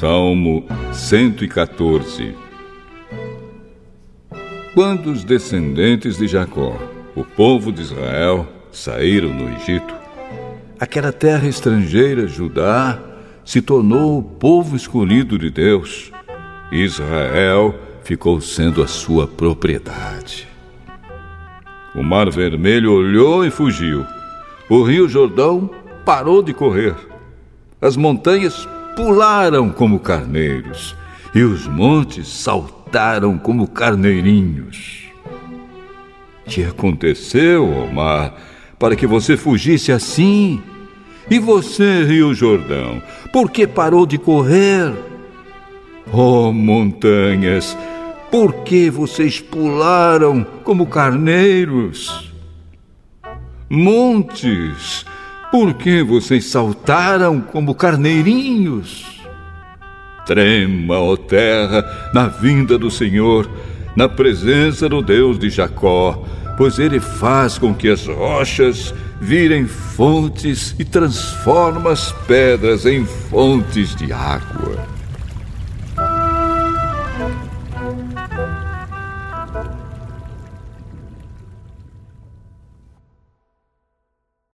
Salmo 114 Quando os descendentes de Jacó, o povo de Israel, saíram no Egito, aquela terra estrangeira, Judá, se tornou o povo escolhido de Deus. Israel ficou sendo a sua propriedade. O Mar Vermelho olhou e fugiu. O Rio Jordão parou de correr. As montanhas pularam como carneiros e os montes saltaram como carneirinhos. Que aconteceu, Omar, para que você fugisse assim? E você, Rio Jordão, por que parou de correr? Oh, montanhas, por que vocês pularam como carneiros? Montes, por que vocês saltaram como carneirinhos? Trema, ó terra, na vinda do Senhor, na presença do Deus de Jacó, pois ele faz com que as rochas virem fontes e transforma as pedras em fontes de água.